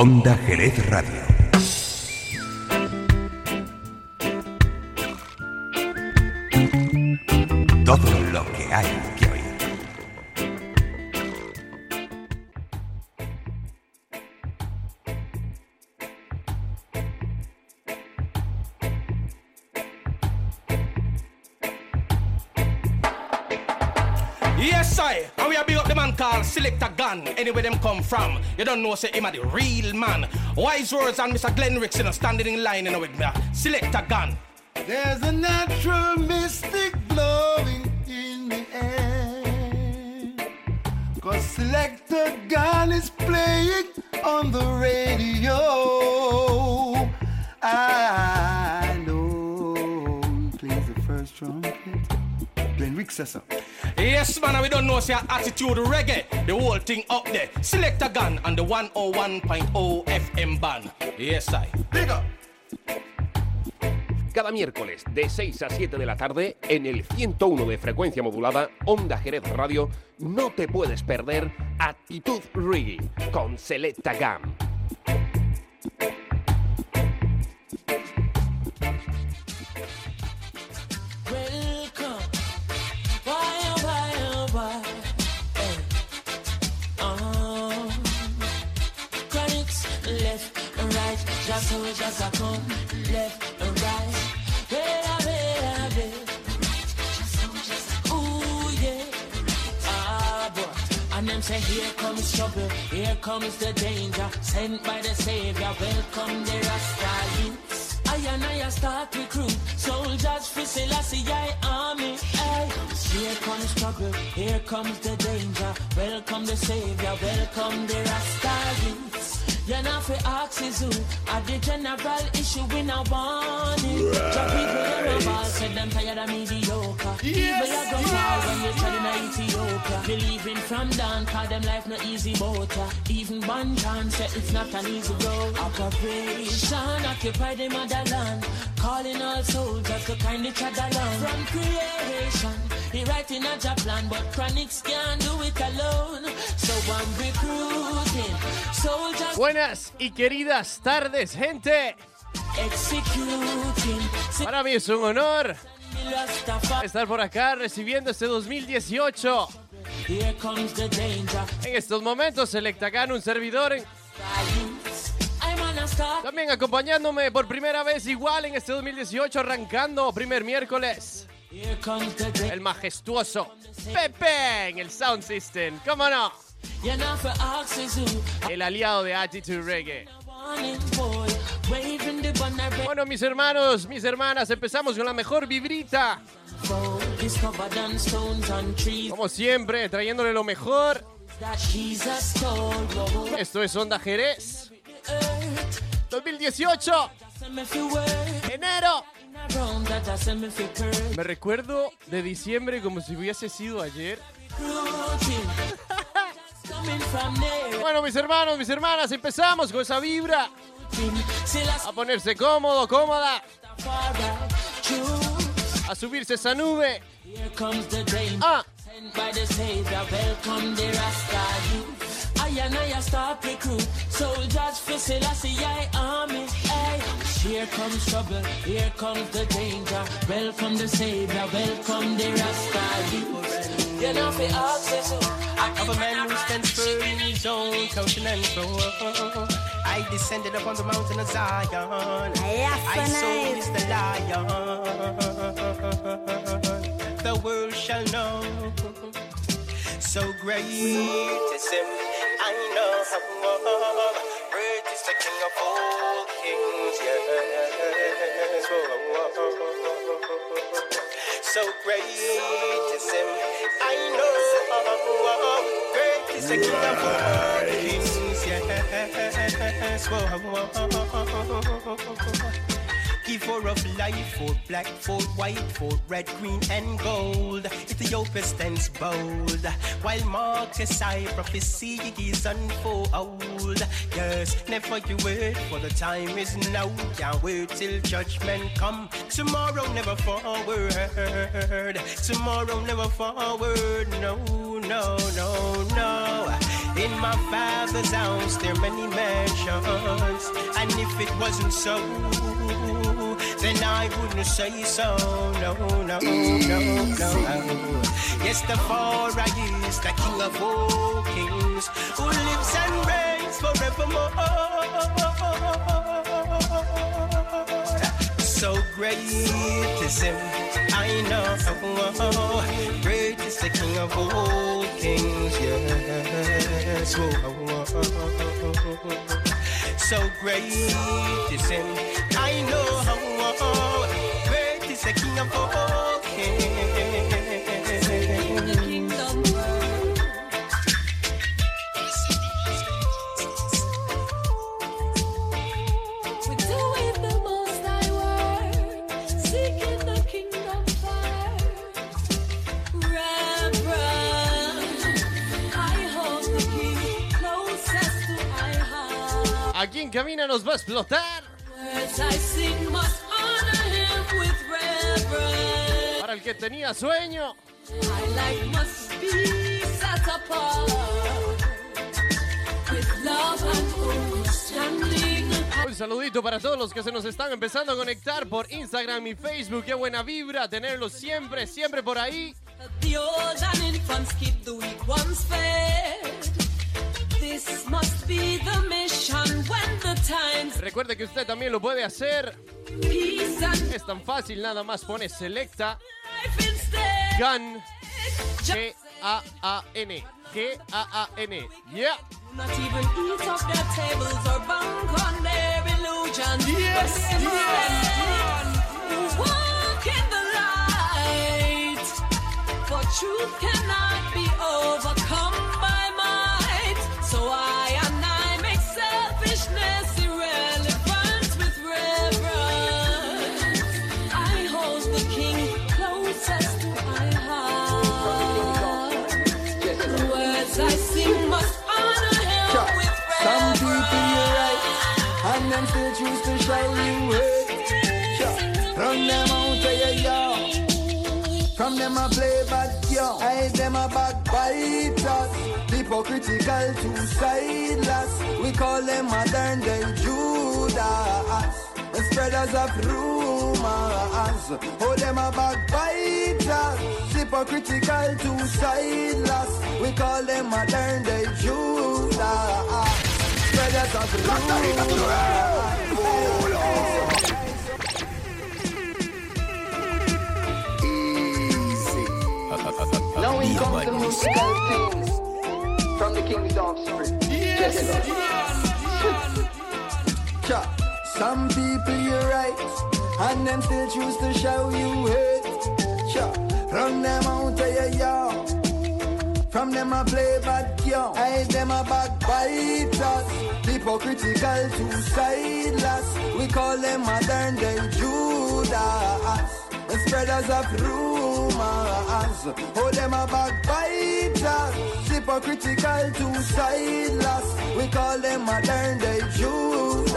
Onda Jerez Radio. Anywhere them come from. You don't know, say him a the real man. Wise words and Mr. Glenn Rickson are standing in line you know, with me. Select a gun. There's a natural mystic Yes, man, we don't know, say attitude reggae. The whole thing up there. Select a gun on the 101.0 FM band. Yes, I. Big. Cada miércoles de 6 a 7 de la tarde en el 101 de frecuencia modulada Onda Jerez Radio no te puedes perder Actitud Reggae con Selecta Gam. Right. Just so just a come, left and right. Bella, bella, bella. Ooh, yeah. Ah, boy. And them say, here comes trouble, here comes the danger. Sent by the Savior, welcome the Rasta youths. I and I start recruit soldiers for Selassie I army. Ay. Here comes trouble, here comes the danger. Welcome the Savior, welcome the Rasta youths. You're not for axes who are the general issue we now want it. The people in the ball said them tired of mediocre. People are going fall when you're trying to Ethiopia. Believing from down, call them life no easy motor. Even one chance said it's not an easy road. Operation, occupy the motherland. Calling all soldiers to kind each other along. From creation, he writing a job plan, but chronics can't do it alone. So I'm recruiting soldiers. Buenas y queridas tardes, gente. Para mí es un honor estar por acá recibiendo este 2018. Here comes the danger. En estos momentos, Selectacan, un servidor, en- también acompañándome por primera vez igual en este 2018, arrancando primer miércoles. El majestuoso Pepe en el Sound System. ¿Cómo no? El aliado de Attitude Reggae. Bueno, mis hermanos, mis hermanas, empezamos con la mejor vibrita. Como siempre, trayéndole lo mejor. Esto es Onda Jerez. earth. 2018, Send me fi work. enero. Me recuerdo de diciembre como si hubiese sido ayer. Bueno, mis hermanos, mis hermanas, empezamos con esa vibra. A ponerse cómodo, cómoda. A subirse esa nube. The. Ah, the the. I recruit soldiers here comes trouble, here comes the danger. Welcome the Savior, welcome the Rasta youth. You know for access, of a man who stands firm in his own continental. I descended upon the mountain of Zion. I saw is the lion. The world shall know. So great is him. I know how great is the King of all kings. Yes. So great is him. I know great is the King of kings. Yes. Whoa. Give for of life, for black, for white, for red, green, and gold. Ethiopia stands bold, while Marcus I prophecy is unfold. Yes, never you wait, for the time is now. Can't wait till judgment come. Tomorrow never forward. Tomorrow never forward. No, no, no, no. In my father's house, there are many mansions. And if it wasn't so, then I wouldn't say so. No, no, no, no. Yes, the Father is the King of all kings, who lives and reigns forevermore. So great is him, I know. Great is the King of all kings, yes. Whoa. So great is him, I know. how oh, oh, Great is the King of all kings. Heart. Aquí en Camina nos va a explotar. Para el que tenía sueño. Un saludito para todos los que se nos están empezando a conectar por Instagram y Facebook. Qué buena vibra tenerlos siempre, siempre por ahí. This must be the Recuerde que usted también lo puede hacer. Es tan fácil, nada más pone selecta. GAN Yeah even eat off their tables or bank on their illusions. Yes, But instead, Walk in the light. For truth cannot be overcome call them modern day Judas. The spreaders of rumors. Oh, them a backbiters. Hypocritical to sideless. We call them modern day Judas. Spreaders of Easy. Now we come to musical things from the king's offspring. Some people you're right, and them still choose to show you hate. Run them out of your yard. From them I play bad yo. I them a backbiters. Hypocritical to sideless. We call them modern day Judas. The spreaders of rumors. Oh, them a backbiters. Hypocritical to sideless. We call them modern day Judas.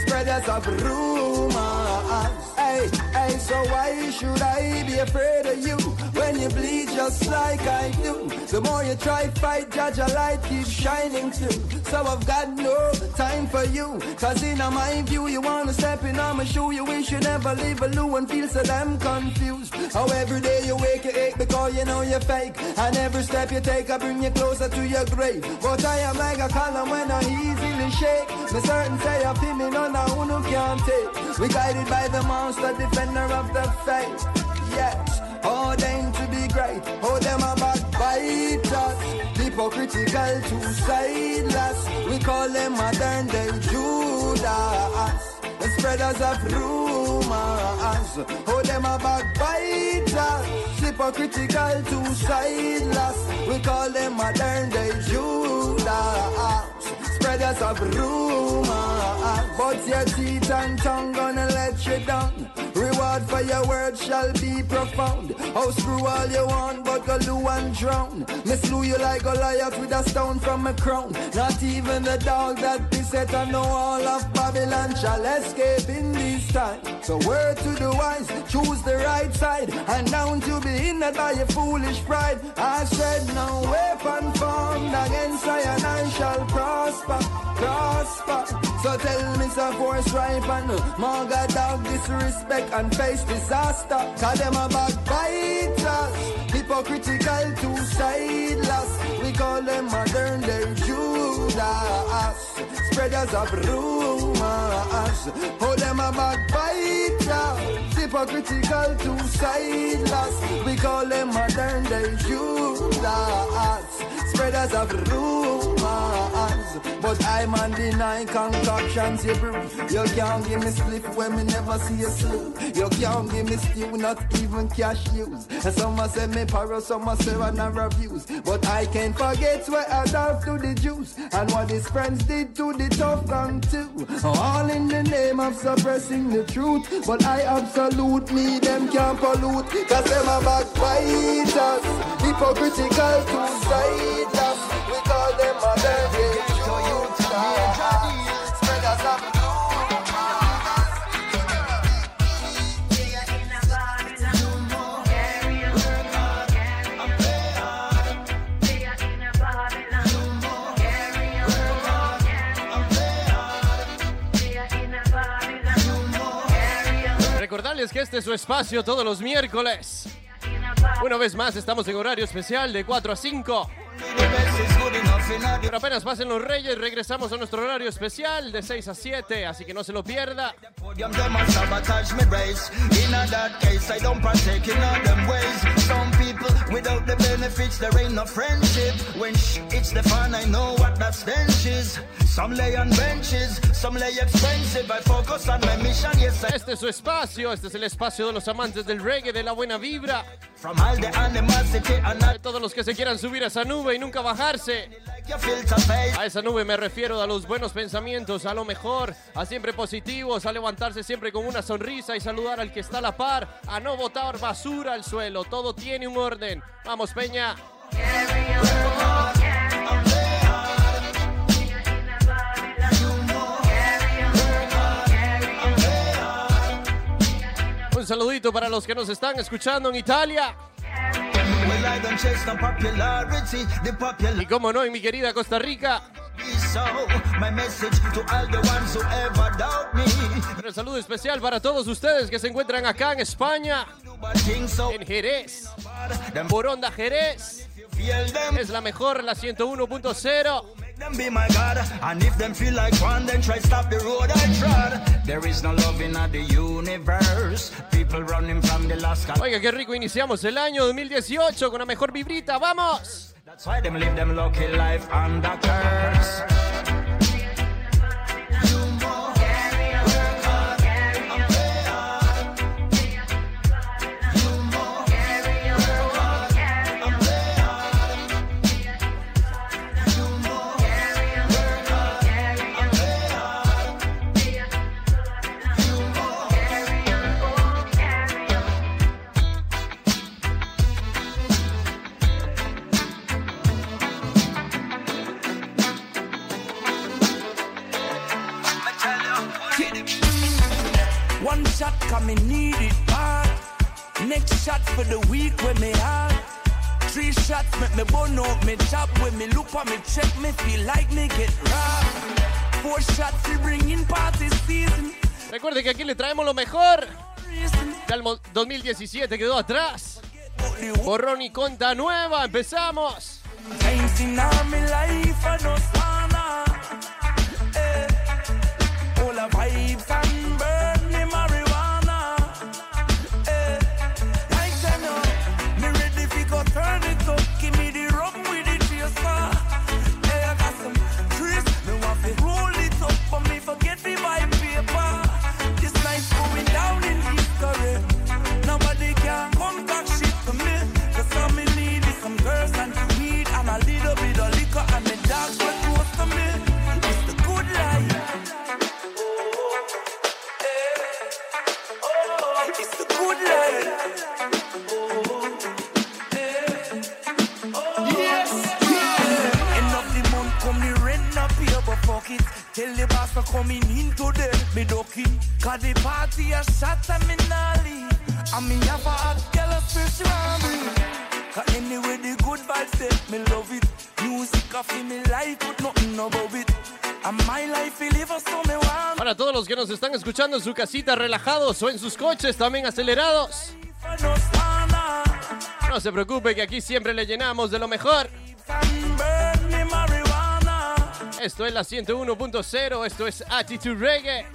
Spreaders of rumors. Hey, so why should I be afraid of you when you bleed just like I do? The more you try fight, judge a light keeps shining through. So I've got no time for you. Cause in my view, you wanna step in on my shoe. You wish you never leave a loo and feel so damn confused. How every day you wake, you ache because you know you're fake. And every step you take, I bring you closer to your grave. But I am like a column when I easily shake. Me certain say I feel me none of who can't take. We guided by the monster, defender of the faith. Yes, ordained to be great. Oh, them a backbiters. Hypocritical to sideless. We call them modern day Judas. The spreaders of rumors. Oh, them a backbiters. Hypocritical to sideless. We call them modern day Judas. Spreaders of rumors. But your teeth and tongue gonna let you down. Reward for your words shall be profound. Oh, screw all you want, but go loo and drown. Me slew you like a Goliath with a stone from a crown. Not even the dog that beset on the wall of Babylon shall escape in time. So word to the wise, choose the right side, and don't you be hindered by your foolish pride. I said no weapon formed against I and I shall prosper, prosper. So tell me some force ripe and manga dog disrespect and face disaster. Cause them a backbiters, hypocritical, two-sideless. We call them modern day Judas, spreaders of rumors. Oh, them a backbiters, hypocritical, two-sideless. We call them modern day Judas, spreaders of rumors. But I'm on deny concoctions you. You can't give me slip when me never see you sleep. You can't give me stew, not even cash use. And some a say me paro, some a say I never abuse. But I can't forget what I done to the Jews and what his friends did to the tough gun too. All in the name of suppressing the truth. But I absolute me, them can't pollute. Cause them a backbiters, hypocritical, two-siders. We call them modern day Judas. Recordarles que este es su espacio todos los miércoles. Una vez más, estamos en horario especial de 4 a 5. Pero apenas pasen los reyes, regresamos a nuestro horario especial de 6 a 7, así que no se lo pierda. I people without the benefits, there ain't no friendship. When sh- it's the fun, I know what that stench is. Some lay on benches, some lay expensive. I focus on my mission, yes. I Este es su espacio, este es el espacio de los amantes del reggae, de la buena vibra. from all the animosity and De todos los que se quieran subir a esa nube y nunca bajarse. A esa nube me refiero a los buenos pensamientos, a lo mejor, a siempre positivos, a levantarse siempre con una sonrisa y saludar al que está a la par, a no botar basura al suelo. Todo tiene un Vamos, Peña. Un saludito para los que nos están escuchando en Italia. Y como no, en mi querida Costa Rica. so. My message to all the ones who ever doubt me. Un saludo especial para todos ustedes que se encuentran acá en España, en Jerez, por Onda Jerez. Es la mejor, la 101.0. Them be my God, and if them feel like one, then try stop the road I trod. There is no love in the universe. People running from the lost God. Oiga, qué rico iniciamos el año 2018 con la mejor vibrita. ¡Vamos! 2017 quedó atrás. Borrón y conta nueva. Empezamos. Para todos los que nos están escuchando en su casita relajados o en sus coches también acelerados. No se preocupe que aquí siempre le llenamos de lo mejor. Esto es la 101.0, esto es Attitude Reggae.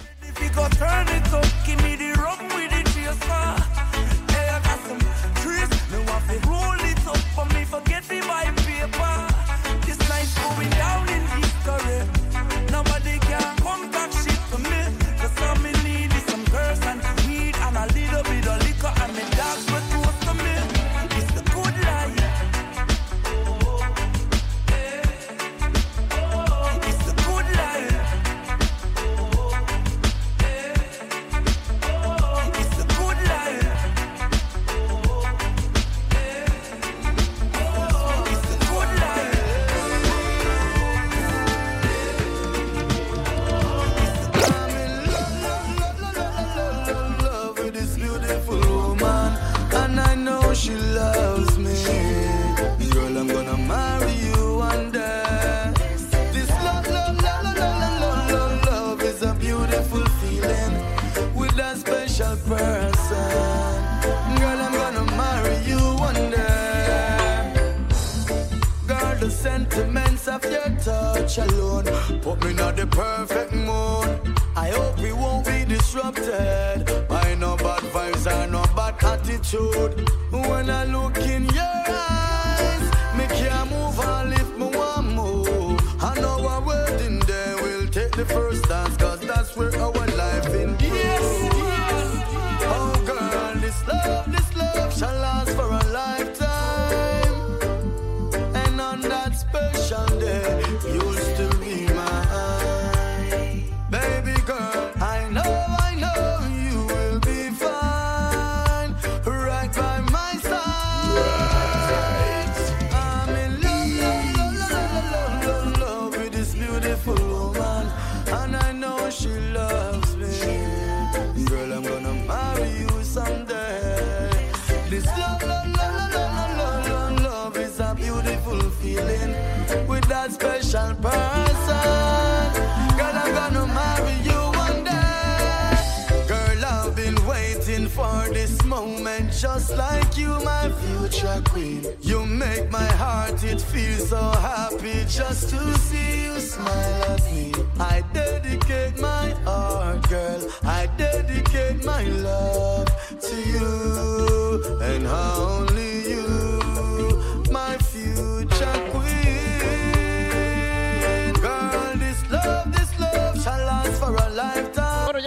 special person. Girl, I'm gonna marry you one day. Girl, I've been waiting for this moment, just like you, my future queen. You make my heart, it feels so happy just to see you smile at me. I dedicate my heart, girl. I dedicate my love to you and only you.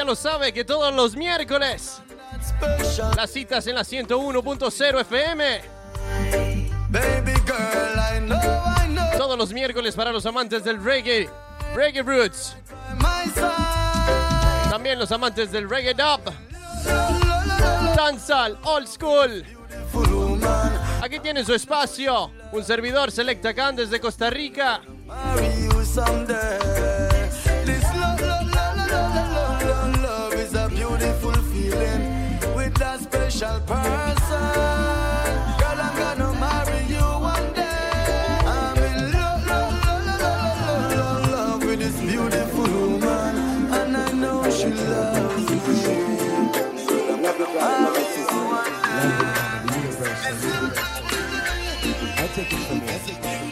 lo sabe que todos los miércoles las citas en la 101.0 FM. Todos los miércoles para los amantes del reggae, reggae roots. También los amantes del reggae dub, dancehall, old school. Aquí tiene su espacio un servidor Selecta Khan desde Costa Rica. I take it from here.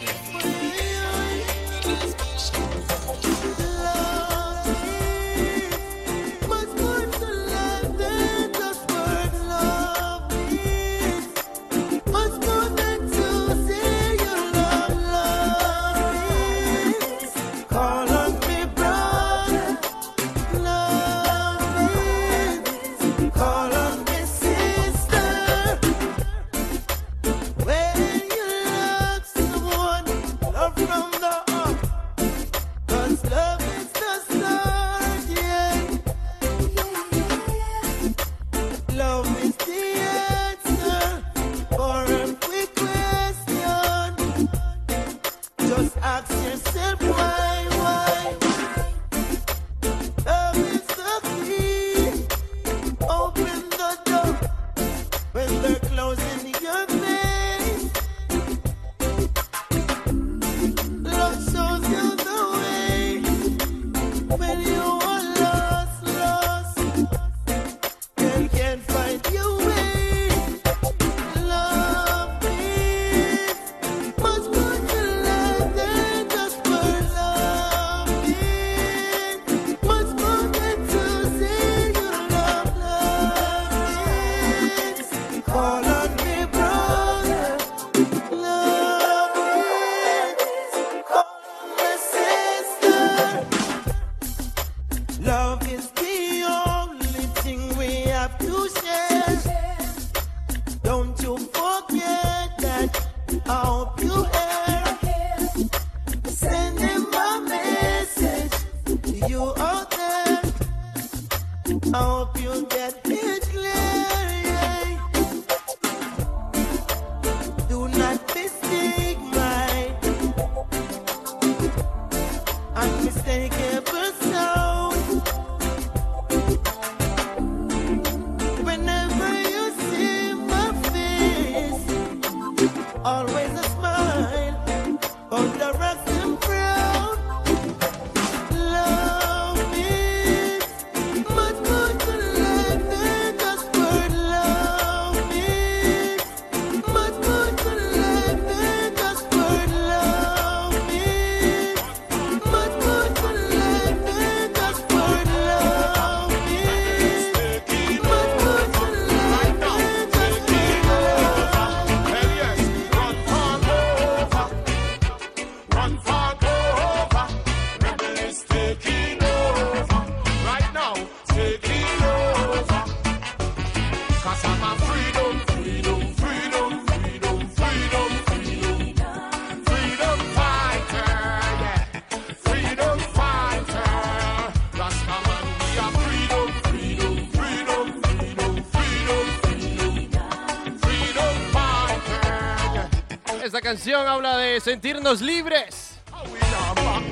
hope you get canción habla de sentirnos libres.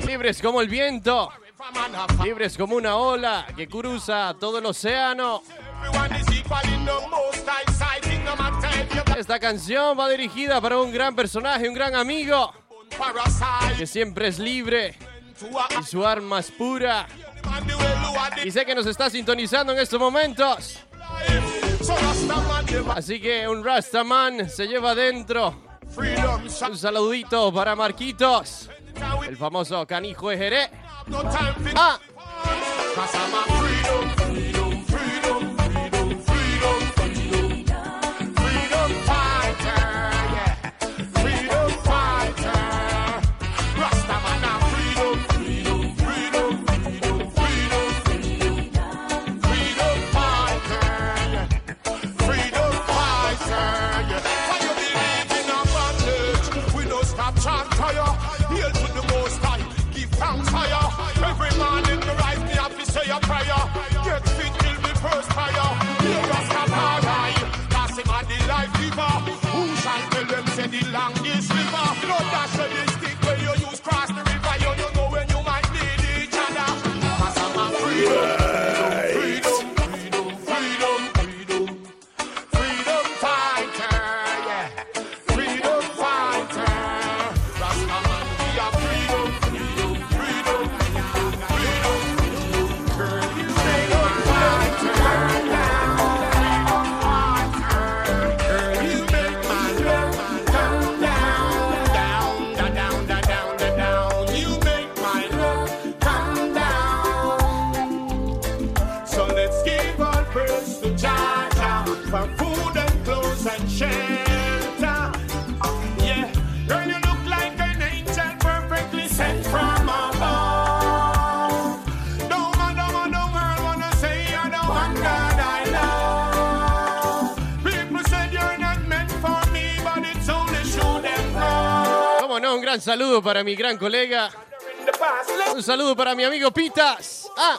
Libres como el viento. Libres como una ola que cruza todo el océano. Esta canción va dirigida para un gran personaje, un gran amigo, que siempre es libre y su arma es pura. Y sé que nos está sintonizando en estos momentos. Así que un Rastaman se lleva adentro un saludito para Marquitos, el famoso canijo Ejeré. Ah. gran saludo para mi gran colega. Un saludo para mi amigo Pitas. Ah.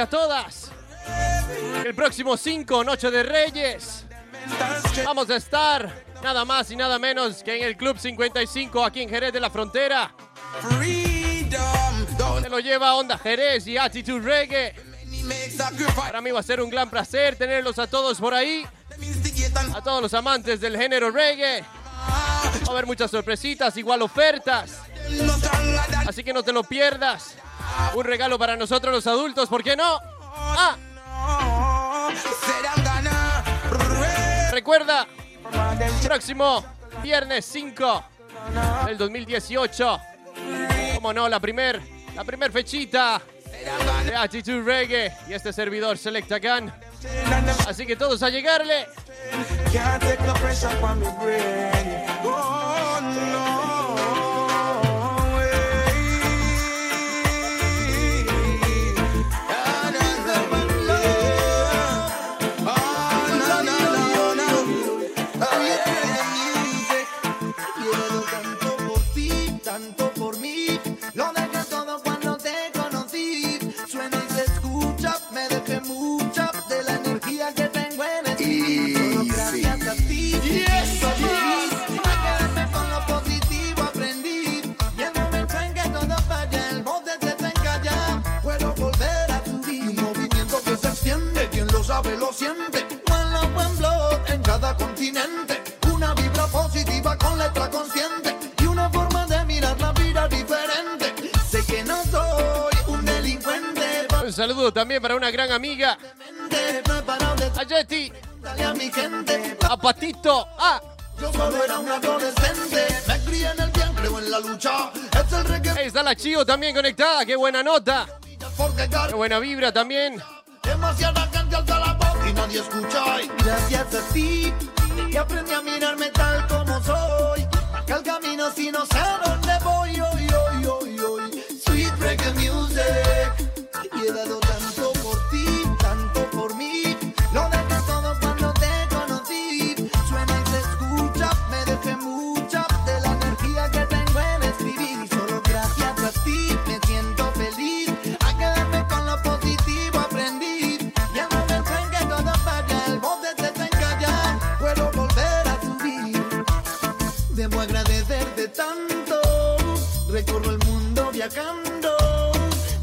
A todas el próximo 5, Noche de Reyes, vamos a estar nada más y nada menos que en el Club 55 aquí en Jerez de la Frontera. Se lo lleva Onda Jerez y Attitude Reggae. Para mí va a ser un gran placer tenerlos a todos por ahí. A todos los amantes del género reggae. Va a haber muchas sorpresitas, igual ofertas. Así que no te lo pierdas. Un regalo para nosotros los adultos, ¿por qué no? Ah. Recuerda, próximo viernes 5 del 2018. Como no, la primer, la primer fechita de Attitude Reggae y este servidor Selecta Gun. Así que todos a llegarle. Saludo también para una gran amiga, a Yeti, a Patito, a reggae Ahí está la Chio también conectada, qué buena nota. Qué buena vibra también. Demasiada gente alza la voz y nadie escucha. Gracias a ti, y aprendí a mirarme tal como soy. Que el camino si no sé Recorro el mundo viajando.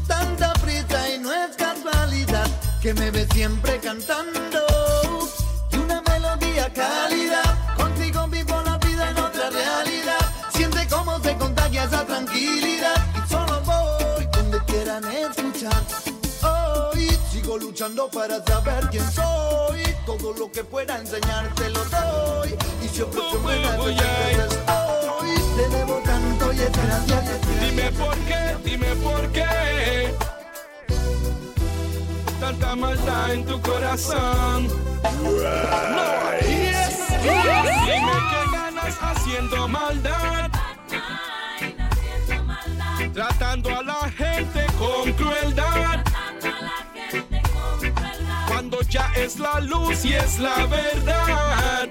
Tanta prisa y no es casualidad que me ves siempre cantando. Y una melodía cálida. Contigo vivo la vida en otra realidad. Siente cómo se contagia esa tranquilidad. Luchando para saber quién soy. Todo lo que pueda enseñarte lo doy. Y siempre que buena estoy. Te debo tanto y gracias. Dime por qué, dime por qué. Tanta maldad en tu corazón. Yes. Dime qué ganas haciendo maldad. Tratando a la gente con crueldad. Ya es la luz y es la verdad.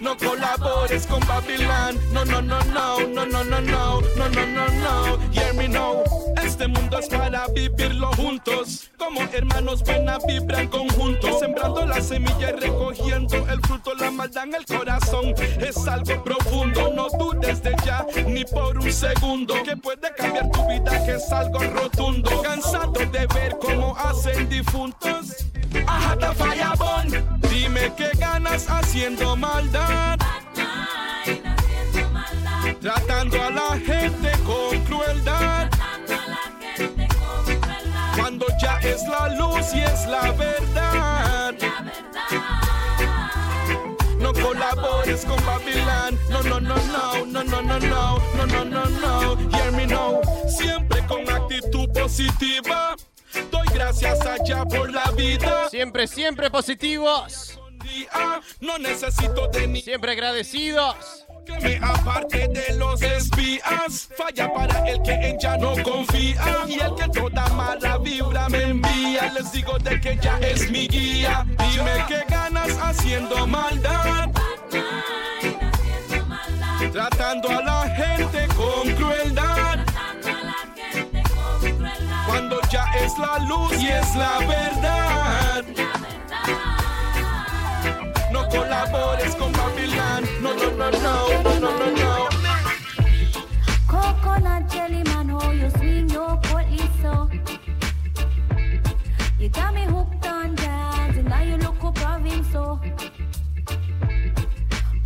No colabores con Babilán. No, no, no, no, no, no, no, no, no, no, no, no. Hear me now. Este mundo es para vivirlo juntos. Como hermanos buena vibra en conjunto. Sembrando la semilla y recogiendo el fruto. La maldad en el corazón es algo profundo. No dudes de ya ni por un segundo. Que puede cambiar tu vida, que es algo rotundo. Cansado de ver cómo hacen difuntos. Ajata Firebone, dime qué ganas haciendo maldad. Tratando a la gente es la luz y es la verdad. No colabores con Babilán. No, no, no, no, no, no, no, no, no, no, no, no. Hear me now. Siempre con actitud positiva. Doy gracias allá por la vida. Siempre, siempre positivos. No necesito de ni Siempre agradecidos. Que me aparte de los espías. Falla para el que en ya no confía. Y el que toda mala vibra me envía. Les digo de que ya es mi guía. Dime qué ganas haciendo maldad. Tratando a la gente con crueldad. Cuando ya es la luz y es la verdad. Colabores con Babilán. No, no, no, no, no, no, no, no. Coconut jelly man, how you swing your body so. You got me hooked on jazz, and now you look up province so.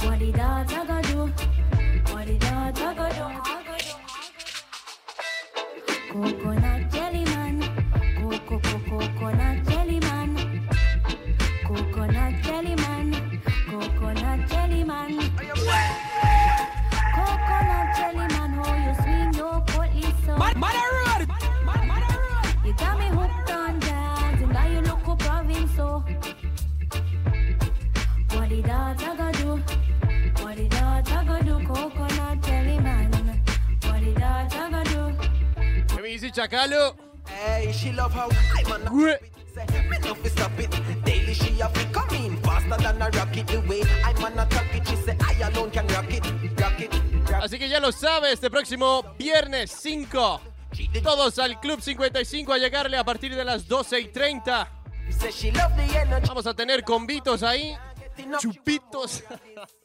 What did I gotta Chacalo? Hey, she love how I man Güey. say me love to stop it. Daily she have to come in faster than a rocket. The way I man attack it, she say I alone can rock it, rock it. Rock Así que ya lo sabes, este próximo viernes 5. Todos al Club 55 a llegarle a partir de las 12 y 30. Say she love the energy. Vamos a tener convitos ahí, chupitos.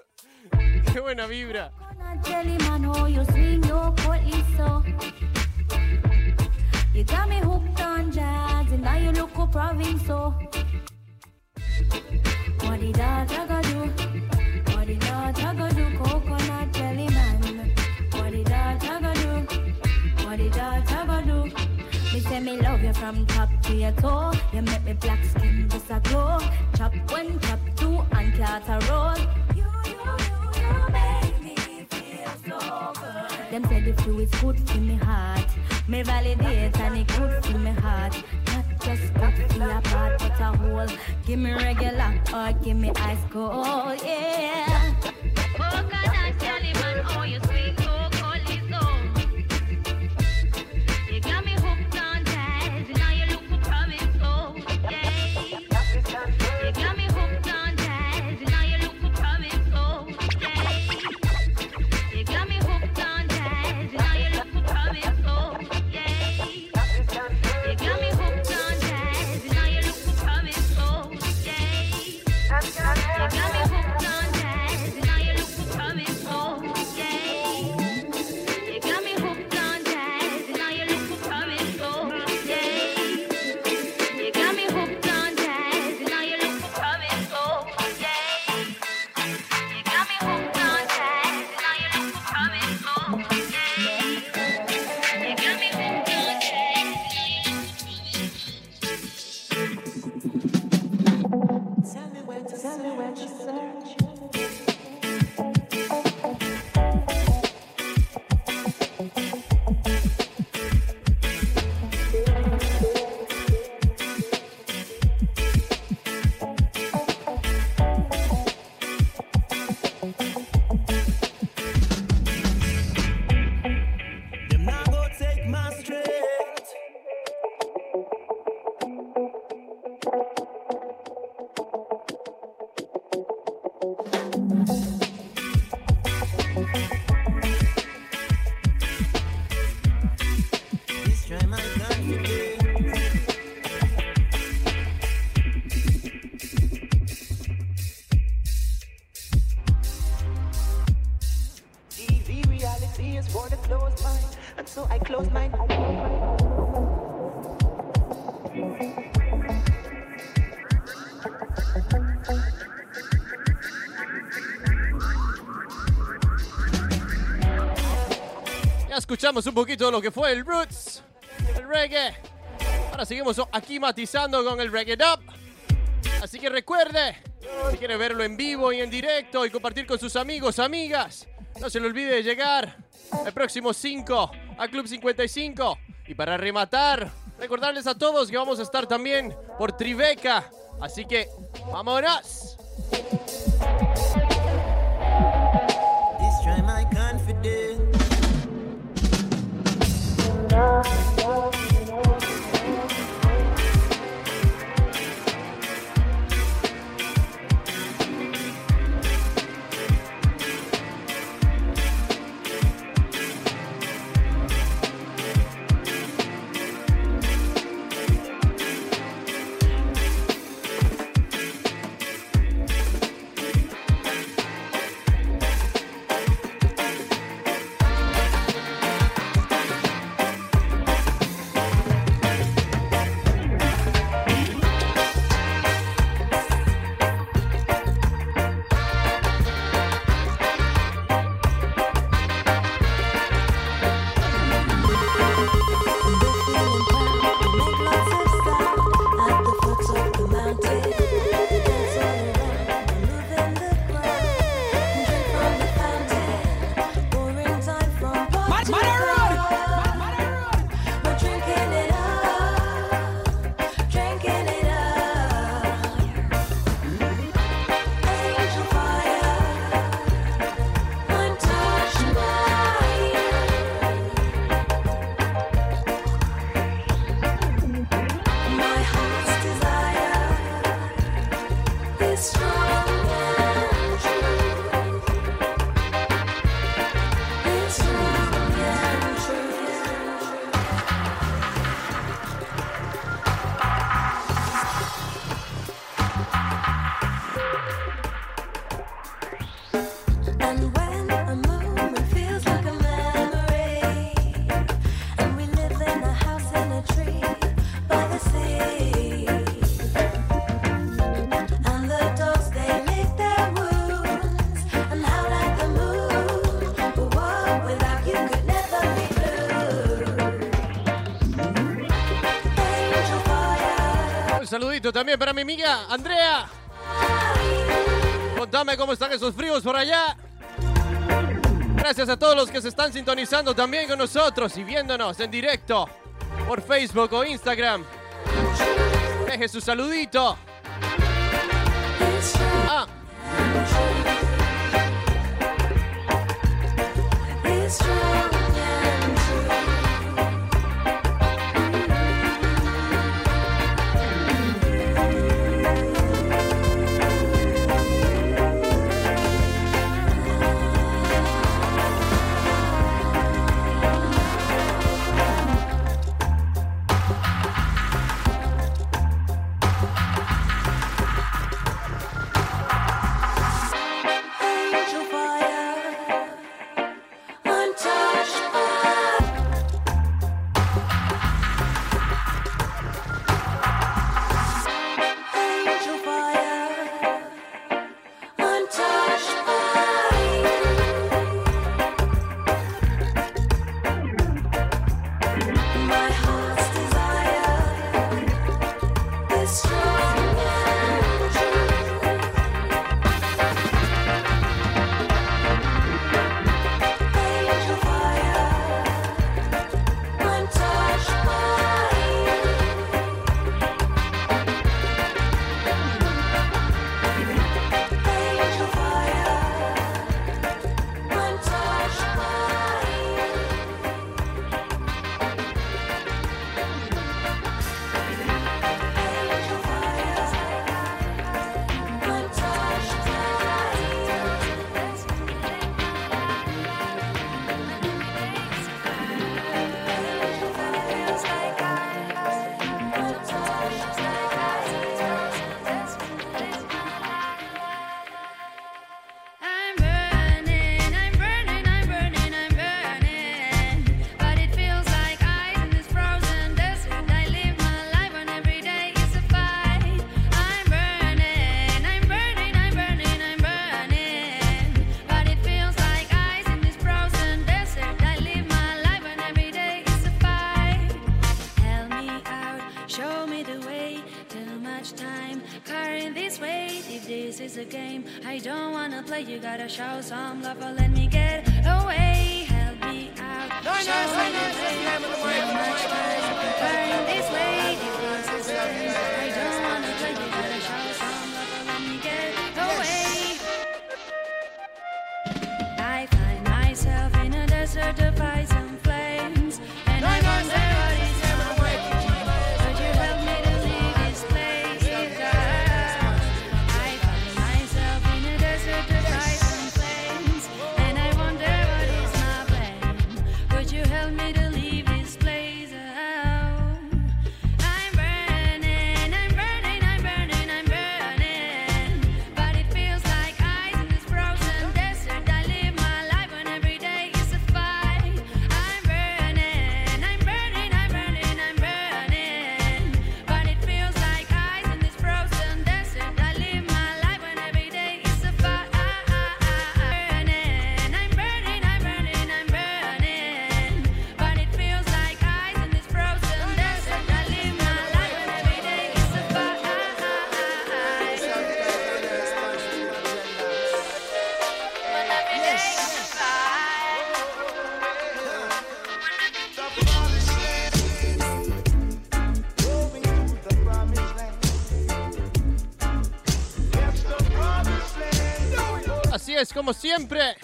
Qué buena vibra. You got me hooked on jazz, and now you look up province so. What did I gotta do? What did I gotta do? Coconut jelly man. What did I gotta do? What did I gotta do? Me say me love you from top to your toe. You make me black skin just a glow. Chop one, chop two, and cat a roll. You, you, you, you make me feel so good. Them say the fluid's good for me heart. Me validate and it good for me heart. Not just good for your part, but a whole. Give me regular or give me ice cold, yeah. Coconut jelly man, oh you sweet escuchamos un poquito de lo que fue el roots, el reggae. Ahora seguimos aquí matizando con el reggae dub. Así que recuerde, si quiere verlo en vivo y en directo y compartir con sus amigos, amigas, no se le olvide de llegar el próximo 5 a Club 55. Y para rematar, recordarles a todos que vamos a estar también por Tribeca. Así que, vámonos. love. También para mi amiga Andrea. Contame cómo están esos fríos por allá. Gracias a todos los que se están sintonizando también con nosotros y viéndonos en directo por Facebook o Instagram. Deje su saludito. Show some love Como siempre.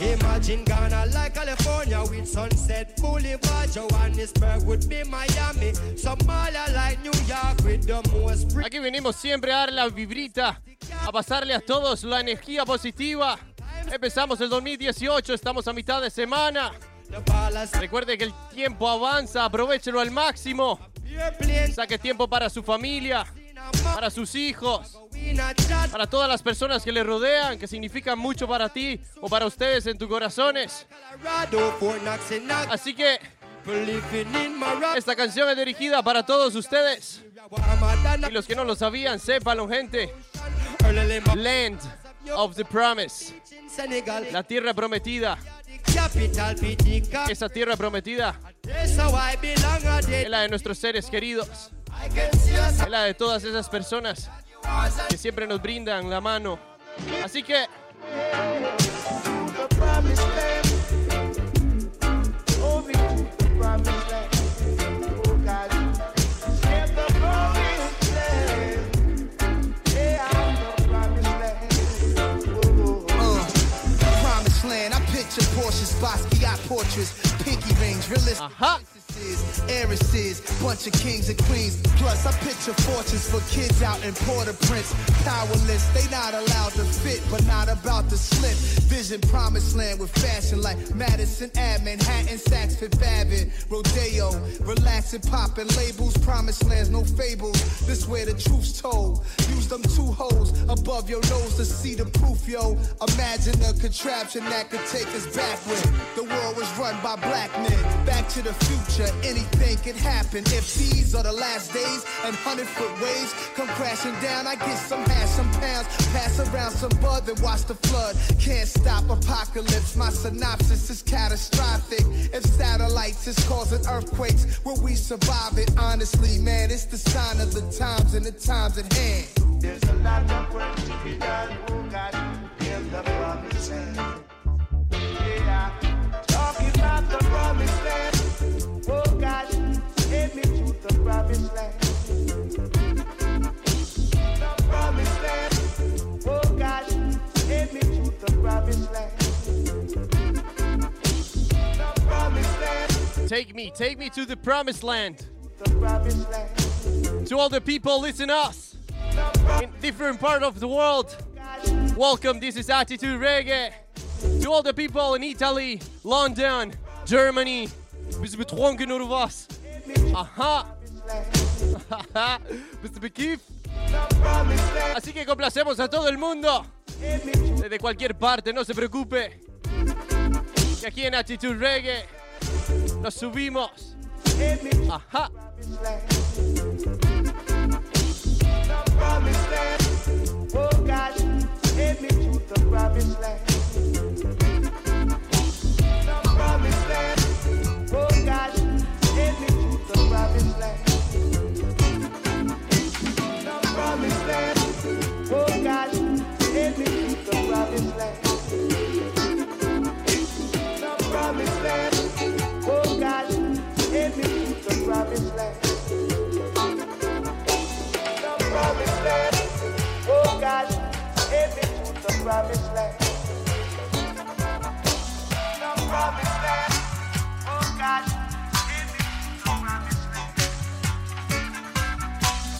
Imagine Ghana like California with Sunset Boulevard. Johannesburg would be Miami. Somalia like New York with the most Aquí venimos siempre a dar la vibrita, a pasarle a todos la energía positiva. Empezamos el 2018, estamos a mitad de semana. Recuerde que el tiempo avanza, aprovechelo al máximo. Saque tiempo para su familia, para sus hijos, para todas las personas que le rodean, que significan mucho para ti o para ustedes en tus corazones. Así que esta canción es dirigida para todos ustedes. Y los que no lo sabían, sépanlo, gente. Land of the Promise. La tierra prometida. Esa tierra prometida es la de nuestros seres queridos. Es la de todas esas personas que siempre nos brindan la mano. Así que Uh, princesses, heiresses, bunch of kings and queens. Plus, I picture fortunes for kids out in Port-au-Prince. Powerless, they not allowed to fit, but not about to slip. Vision promised land with fashion like Madison Ave, Manhattan, Saks Fifth Avenue, Rodeo. Relaxing, popping labels, promised lands, no fables. This where the truth's told. Use them two holes above your nose to see the proof, yo. Imagine a contraption that could take us backward. The world was run by black men. Back to the future, anything could happen. If these are the last days and hundred foot waves come crashing down, I get some hash, some pounds, pass around some bud, watch the flood. Can't stop apocalypse. My synopsis is catastrophic. If satellites is causing earthquakes, will we survive it? Honestly, man, it's the sign of the times and the times at hand. There's a lot of work to be done, oh God, in the promised. Oh, take me to the promised land. The promised land. take me, to the promised land. The promised land. To all the people, listen us in different part of the world. Welcome, this is Attitude Reggae. To all the people in Italy, London, Germany. Bist du betrunken oder was? Aha. Du bekifft? Así que complacemos a todo el mundo. Desde cualquier parte, no se preocupe. Que aquí en Attitude Reggae nos subimos. Ajá. Promised land. Oh God, take me to the promised land.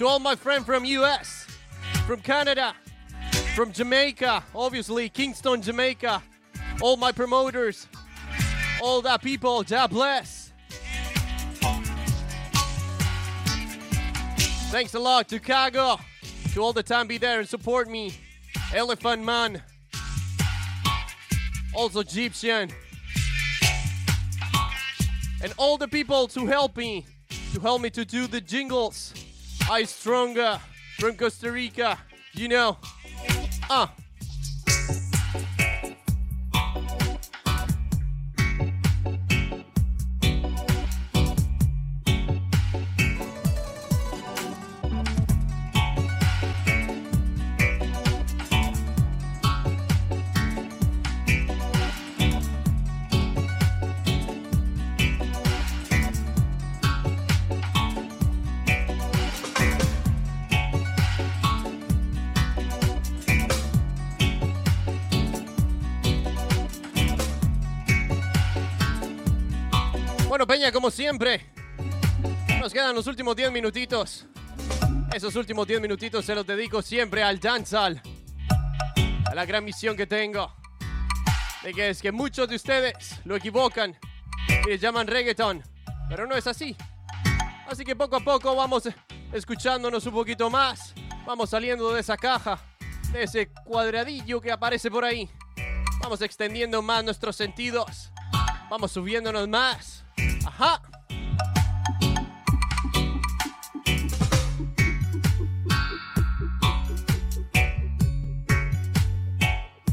to all my friends from US, from Canada, from Jamaica, obviously Kingston, Jamaica, all my promoters, all that people, God bless. Thanks a lot to Kago, to all the time be there and support me. Elephant Man, also Egyptian, and all the people to help me, to help me to do the jingles. I Stronger from Costa Rica, you know. Uh. Como siempre, nos quedan los últimos 10 minutitos. Esos últimos 10 minutitos se los dedico siempre al dancehall. A la gran misión que tengo. De que es que muchos de ustedes lo equivocan y le llaman reggaeton. Pero no es así. Así que poco a poco vamos escuchándonos un poquito más. Vamos saliendo de esa caja, de ese cuadradillo que aparece por ahí. Vamos extendiendo más nuestros sentidos. Vamos subiéndonos más. Ajá.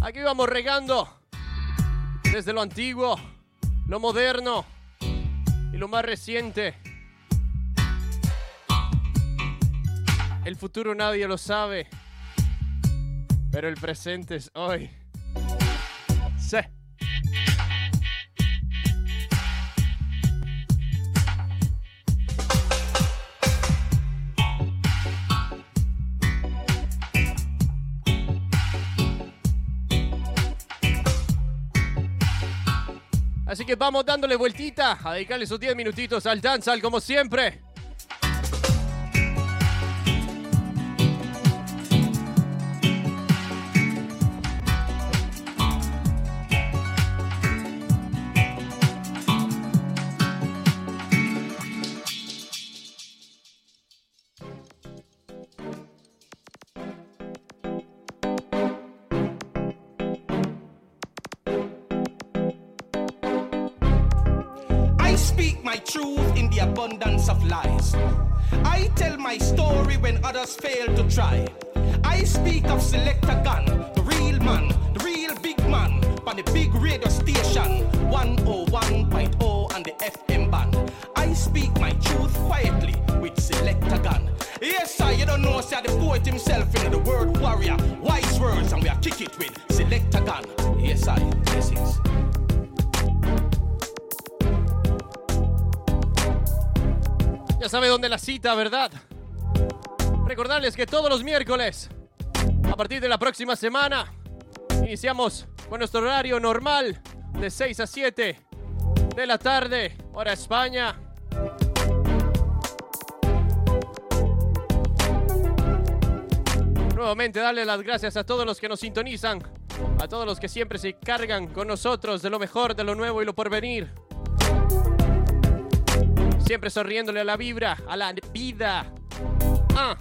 Aquí vamos regando desde lo antiguo, lo moderno y lo más reciente. El futuro nadie lo sabe, pero el presente es hoy. Sí. Así que vamos dándole vueltita a dedicarle esos 10 minutitos al dancehall como siempre. Abundance of lies. I tell my story when others fail to try. I speak of Selector Gun, the real man, the real big man, on the big radio station 101.0 and the FM band. I speak my truth quietly with Selector Gun. Yes, sir, you don't know, sir, the poet himself, you know, the word warrior, wise words, and we are kick it with Selector Gun. Yes, I, sir, blessings. Ya sabe dónde la cita, ¿verdad? Recordarles que todos los miércoles, a partir de la próxima semana, iniciamos con nuestro horario normal de 6 a 7 de la tarde, hora España. Nuevamente darle las gracias a todos los que nos sintonizan, a todos los que siempre se cargan con nosotros de lo mejor, de lo nuevo y lo porvenir. Siempre sonriéndole a la vibra, a la vida. Ah.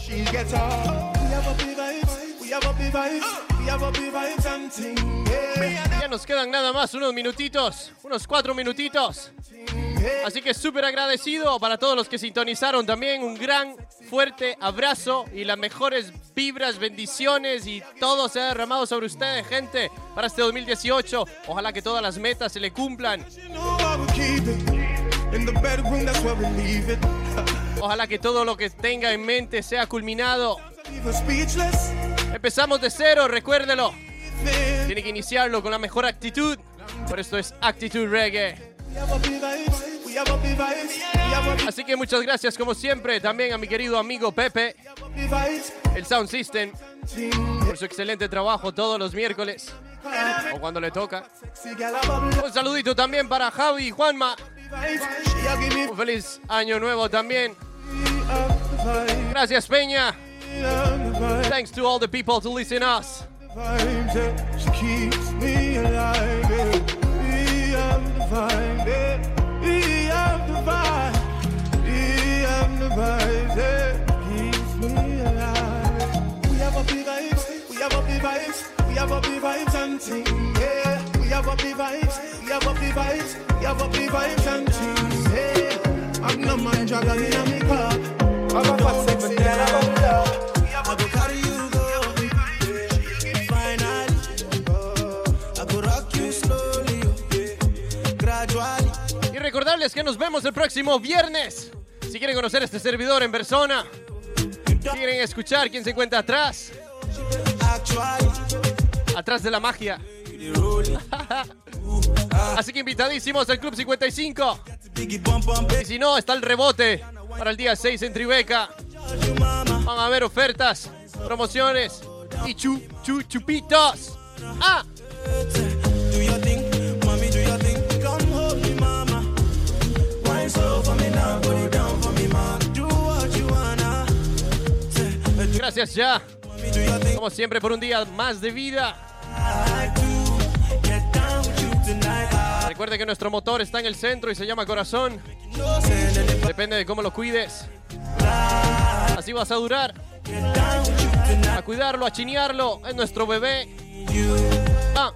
She gets up. We have a big. We have a big Ya nos quedan nada más unos minutitos, unos cuatro minutitos. Así que súper agradecido para todos los que sintonizaron también. Un gran, fuerte abrazo y las mejores vibras, bendiciones y todo se ha derramado sobre ustedes, gente, para este 2018. Ojalá que todas las metas se le cumplan. Ojalá que todo lo que tenga en mente sea culminado. Empezamos de cero, recuérdelo. Tiene que iniciarlo con la mejor actitud. Por esto es Actitud Reggae. Así que muchas gracias como siempre también a mi querido amigo Pepe, el Sound System, por su excelente trabajo todos los miércoles o cuando le toca. Un saludito también para Javi y Juanma, Feliz año nuevo también. Gracias, Peña. Thanks to all the people to listen us. We have a big vibes, we have a big vibes and ting, yeah. We have up the vibes, we have up the vibes, we have up the vibes and ting, yeah. I'm no man dragon in a me car. I'm a fat sexy girl, I'm a love. I go carry you go. Finally, I go rock you slowly, gradually. Y recordarles que nos vemos el próximo viernes. Si quieren conocer este servidor en persona, si quieren escuchar quién se encuentra atrás, atrás de la magia. Así que invitadísimos al Club 55. Y si no, está el rebote para el día 6 en Tribeca. Van a haber ofertas, promociones y chu, chu, chupitos. ¡Ah! Gracias ya. Como siempre por un día más de vida. Recuerde que nuestro motor está en el centro y se llama corazón. Depende de cómo lo cuides. Así vas a durar. A cuidarlo, a chinearlo. Es nuestro bebé. Ah.